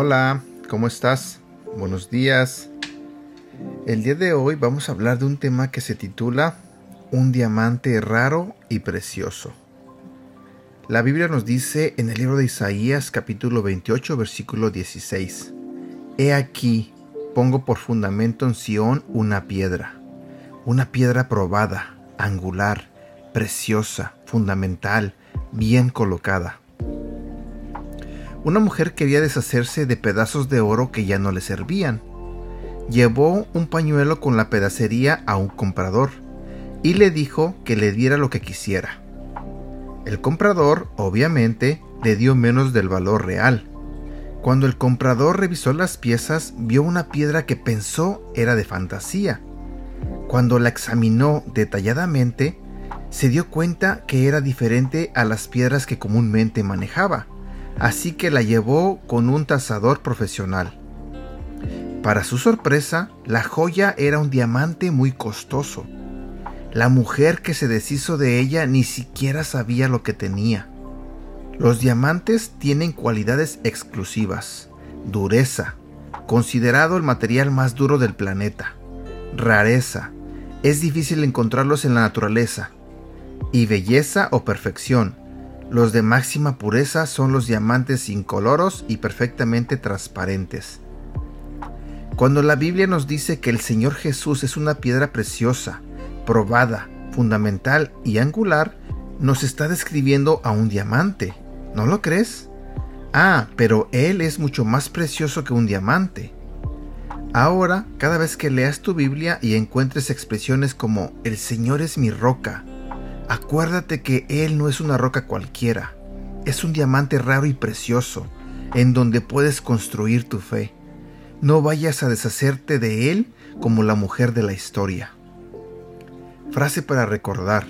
Hola, ¿cómo estás? Buenos días. El día de hoy vamos a hablar de un tema que se titula Un diamante raro y precioso. La Biblia nos dice en el libro de Isaías capítulo 28 versículo 16, He aquí, pongo por fundamento en Sión una piedra, una piedra probada, angular, preciosa, fundamental, bien colocada. Una mujer quería deshacerse de pedazos de oro que ya no le servían. Llevó un pañuelo con la pedacería a un comprador y le dijo que le diera lo que quisiera. El comprador, obviamente, le dio menos del valor real. Cuando el comprador revisó las piezas, vio una piedra que pensó era de fantasía. Cuando la examinó detalladamente, se dio cuenta que era diferente a las piedras que comúnmente manejaba, así que la llevó con un tasador profesional. Para su sorpresa, la joya era un diamante muy costoso. La mujer que se deshizo de ella ni siquiera sabía lo que tenía. Los diamantes tienen cualidades exclusivas, dureza, considerado el material más duro del planeta, rareza, es difícil encontrarlos en la naturaleza, y belleza o perfección. Los de máxima pureza son los diamantes incoloros y perfectamente transparentes. Cuando la Biblia nos dice que el Señor Jesús es una piedra preciosa, probada, fundamental y angular, nos está describiendo a un diamante. ¿No lo crees? Ah, pero Él es mucho más precioso que un diamante. Ahora, cada vez que leas tu Biblia y encuentres expresiones como El Señor es mi roca, acuérdate que Él no es una roca cualquiera, es un diamante raro y precioso, en donde puedes construir tu fe. No vayas a deshacerte de Él como la mujer de la historia. Frase para recordar.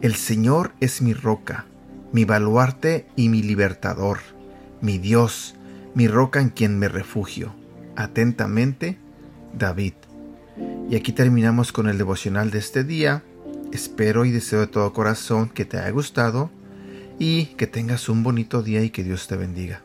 El Señor es mi roca, mi baluarte y mi libertador, mi Dios, mi roca en quien me refugio. Atentamente, David. Y aquí terminamos con el devocional de este día. Espero y deseo de todo corazón que te haya gustado y que tengas un bonito día y que Dios te bendiga.